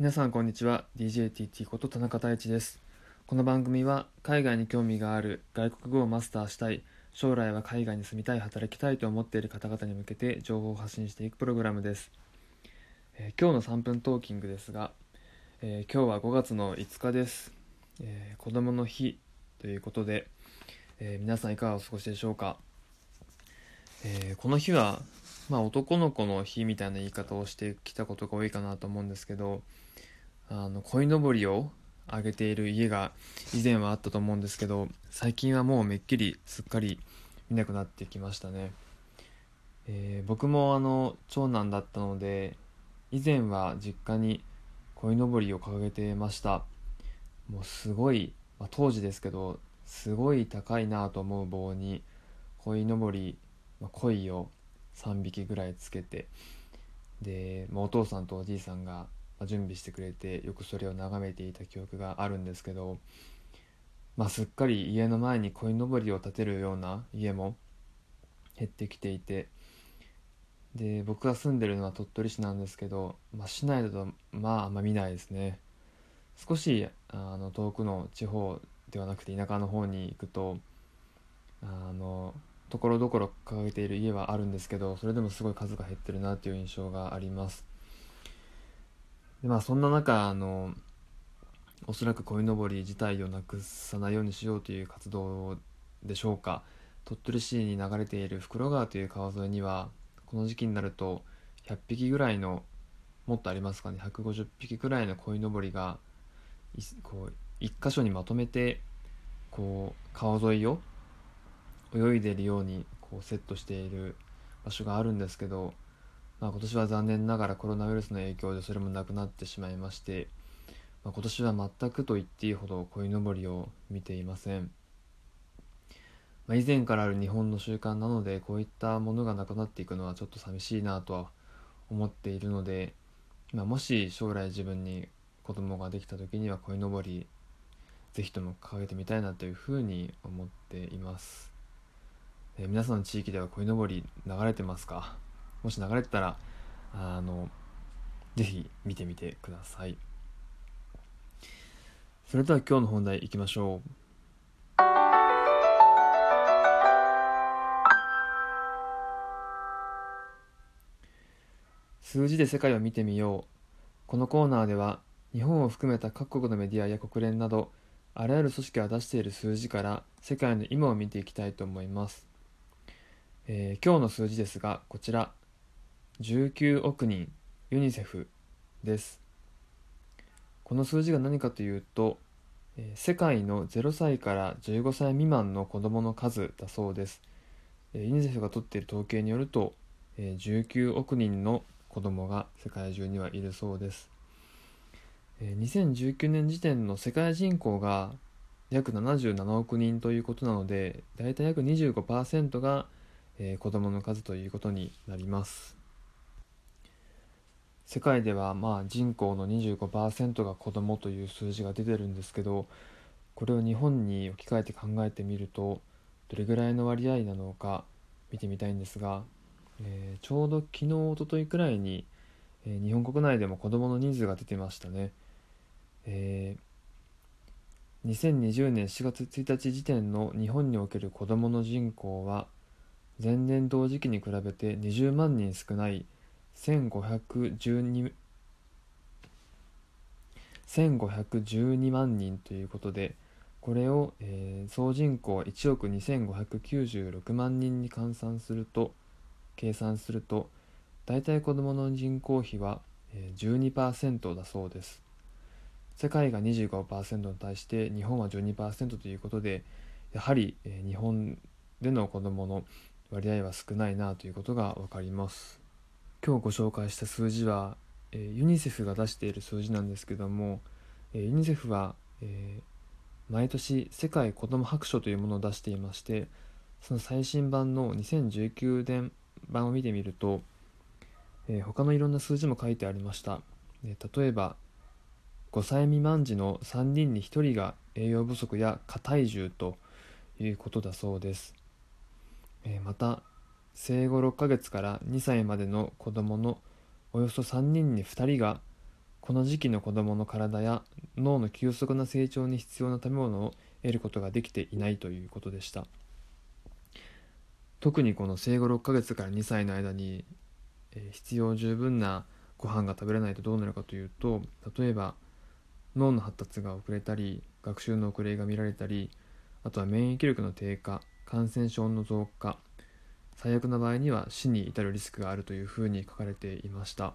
皆さんこんにちは。DJTT こと田中太一です。この番組は海外に興味がある外国語をマスターしたい将来は海外に住みたい働きたいと思っている方々に向けて情報を発信していくプログラムです、えー、今日の3分トーキングですが、えー、今日は5月の5日です、えー、子供の日ということで、え皆さんいかがお過ごしでしょうか、えこの日はまあ男の子の日みたいな言い方をしてきたことが多いかなと思うんですけどあの鯉のぼりをあげている家が以前はあったと思うんですけど最近はもうめっきりすっかり見なくなってきましたね、えー、僕もあの長男だったので以前は実家に鯉のぼりを掲げてました。もうすごい、まあ、当時ですけどすごい高いなと思う棒に鯉のぼり、まあ、鯉を3匹ぐらいつけてで、まあ、お父さんとおじいさんが準備してくれてよくそれを眺めていた記憶があるんですけど、まあ、すっかり家の前に鯉のぼりを建てるような家も減ってきていてで僕が住んでるのは鳥取市なんですけど、まあ、市内だとまああんま見ないですね。少しあの遠くの地方ではなくて田舎の方に行くとあのところどころ掲げている家はあるんですけどそれでもすごい数が減ってるなという印象があります。でまあそんな中あのおそらく鯉のぼり自体をなくさないようにしようという活動でしょうか。鳥取市に流れている袋川という川沿いにはこの時期になると100匹ぐらいのもっとありますかね150匹ぐらいの鯉のぼりがこう一箇所にまとめてこう川沿いを泳いでるようにこうセットしている場所があるんですけどまあ、今年は残念ながらコロナウイルスの影響でそれもなくなってしまいまして、まあ、今年は全くと言っていいほど鯉のぼりを見ていません、まあ、以前からある日本の習慣なのでこういったものがなくなっていくのはちょっと寂しいなとは思っているので、まあ、もし将来自分に子供ができた時には鯉のぼりぜひとも掲げてみたいなというふうに思っています、えー、皆さんの地域では鯉のぼり流れてますか？もし流れてたらあのぜひ見てみてください。それでは今日の本題いきましょう。数字で世界を見てみよう。このコーナーでは日本を含めた各国のメディアや国連などあらゆる組織が出している数字から世界の今を見ていきたいと思います、えー、今日の数字ですがこちら。19億人ユニセフです。この数字が何かというと世界の0歳から15歳未満の子どもの数だそうです。ユニセフが取っている統計によると19億人の子どもが世界中にはいるそうです。2019年時点の世界人口が約77億人ということなので大体約25%が子どもの数ということになります。世界ではまあ人口の25%が子供という数字が出てるんですけどこれを日本に置き換えて考えてみるとどれぐらいの割合なのか見てみたいんですが、えー、ちょうど昨日おとといくらいに、えー、日本国内でも子どもの人数が出てましたね。えー、2020年4月1日時点の日本における子どもの人口は前年同時期に比べて20万人少ない1512万人ということでこれを、えー、総人口1億2596万人に換算すると計算すると大体子どもの人口比は、え、12%だそうです。世界が25%に対して日本は12%ということでやはり、え、日本での子どもの割合は少ないなということが分かります。今日ご紹介した数字は、えー、ユニセフが出している数字なんですけども、えー、ユニセフは、えー、毎年世界子ども白書というものを出していましてその最新版の2019年版を見てみると、えー、他のいろんな数字も書いてありました、え、例えば5歳未満児の3人に1人が栄養不足や過体重ということだそうです、え、また生後6ヶ月から2歳までの子どものおよそ3人に2人がこの時期の子どもの体や脳の急速な成長に必要な食べ物を得ることができていないということでした。特にこの生後6ヶ月から2歳の間に、え、必要十分なご飯が食べれないとどうなるかというと例えば脳の発達が遅れたり学習の遅れが見られたりあとは免疫力の低下感染症の増加最悪な場合には死に至るリスクがあるというふうに書かれていました。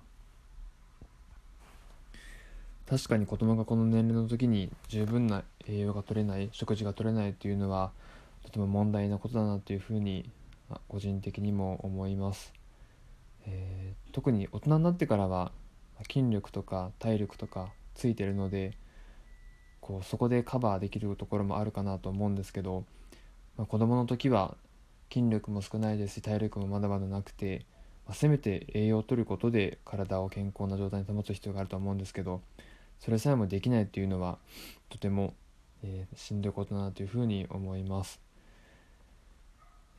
確かに子供がこの年齢の時に十分な栄養が取れない食事が取れないというのはとても問題なことだなというふうに個人的にも思います、えー、特に大人になってからは筋力とか体力とかついてるのでこうそこでカバーできるところもあるかなと思うんですけど、まあ、子供の時は筋力も少ないですし体力もまだまだなくて、まあ、せめて栄養を取ることで体を健康な状態に保つ必要があると思うんですけどそれさえもできないっていうのはとても、えー、しんどいことだなというふうに思います、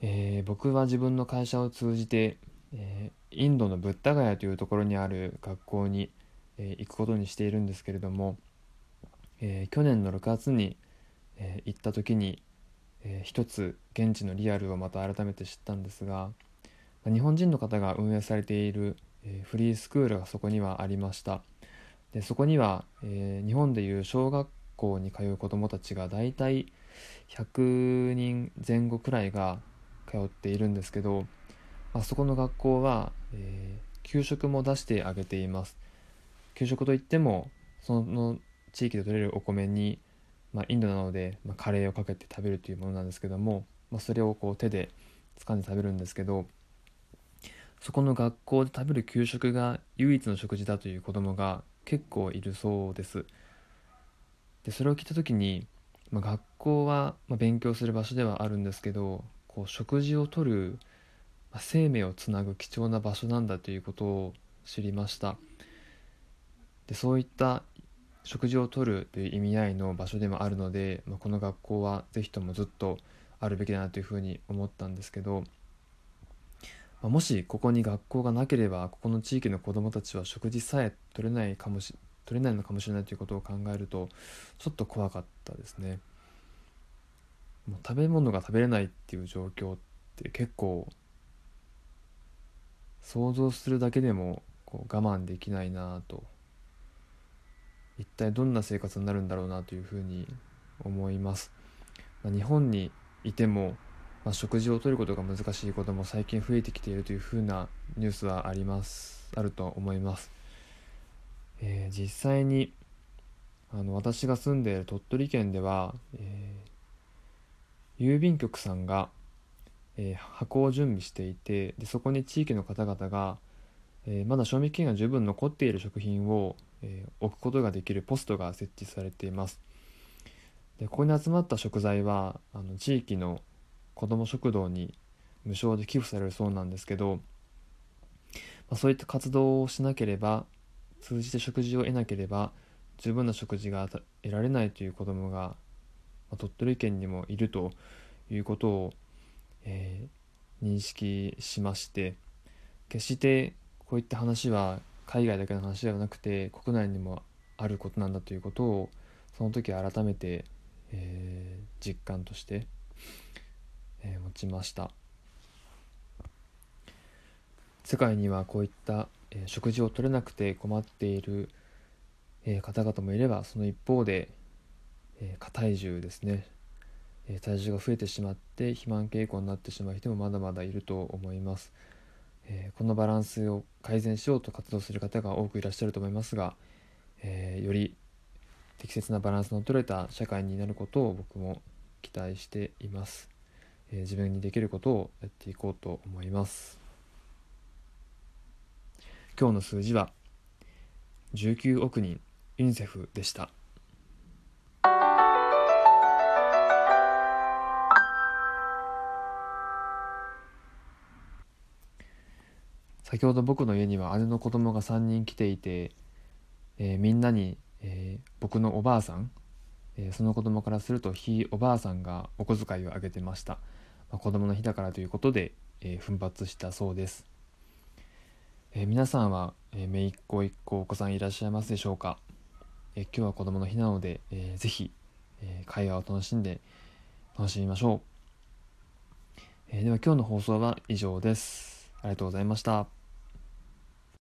えー、僕は自分の会社を通じて、えー、インドのブッダガヤというところにある学校に、え行くことにしているんですけれども、え去年の6月に、え行った時に、え一つ現地のリアルをまた改めて知ったんですが日本人の方が運営されている、えフリースクールがそこにはありました。でそこには、えー、日本でいう小学校に通う子どもたちがだいたい100人前後くらいが通っているんですけど、まあ、そこの学校は、えー、給食も出してあげています給食といってもその地域で取れるお米に、まあ、インドなので、まあ、カレーをかけて食べるというものなんですけども、まあ、それをこう手で掴んで食べるんですけどそこの学校で食べる給食が唯一の食事だという子供が結構いるそうです。でそれを聞いた時に、まあ、学校は、ま勉強する場所ではあるんですけどこう食事をとる、ま生命をつなぐ貴重な場所なんだということを知りました。でそういった食事をとるという意味合いの場所でもあるので、まあ、この学校は是非ともずっとあるべきだなというふうに思ったんですけどまあ、もしここに学校がなければここの地域の子どもたちは食事さえ取れないかもし取れないのかもしれないということを考えるとちょっと怖かったですね。もう食べ物が食べれないっていう状況って結構想像するだけでもこう我慢できないなと一体どんな生活になるんだろうなというふうに思います。まあ、日本にいてもまあ、食事をとることが難しいことも最近増えてきているというふうなニュースはありますあると思います、えー、実際にあの私が住んでいる鳥取県では、えー、郵便局さんが、えー、箱を準備していてでそこに地域の方々が、えまだ賞味期限が十分残っている食品を、え置くことができるポストが設置されています。でここに集まった食材はあの地域の子ども食堂に無償で寄付されるそうなんですけど、まあ、そういった活動をしなければ通じて食事を得なければ十分な食事が得られないという子どもが、まあ、鳥取県にもいるということを、えー、認識しまして決してこういった話は海外だけの話ではなくて国内にもあることなんだということをその時改めて、えー、実感としてえー、持ちました。世界にはこういった、えー、食事を取れなくて困っている、えー、方々もいればその一方で、え過体重ですね、え体重が増えてしまって肥満傾向になってしまう人もまだまだいると思います、えこのバランスを改善しようと活動する方が多くいらっしゃると思いますが、えより適切なバランスの取れた社会になることを僕も期待しています。えー、自分にできることをやっていこうと思います今日の数字は19億人ユニセフでした先ほど僕の家には姉の子供が3人来ていて、えー、みんなに、えー、僕のおばあさん、えー、その子供からするとひいおばあさんがお小遣いをあげてました。まあ、子供の日だからということで、え、奮発したそうです、え、皆さんは、えー、姪っ子一個お子さんいらっしゃいますでしょうか、え、今日は子供の日なので、えー、ぜひ、え、会話を楽しんで楽しみましょう、え、では今日の放送は以上です。ありがとうございました。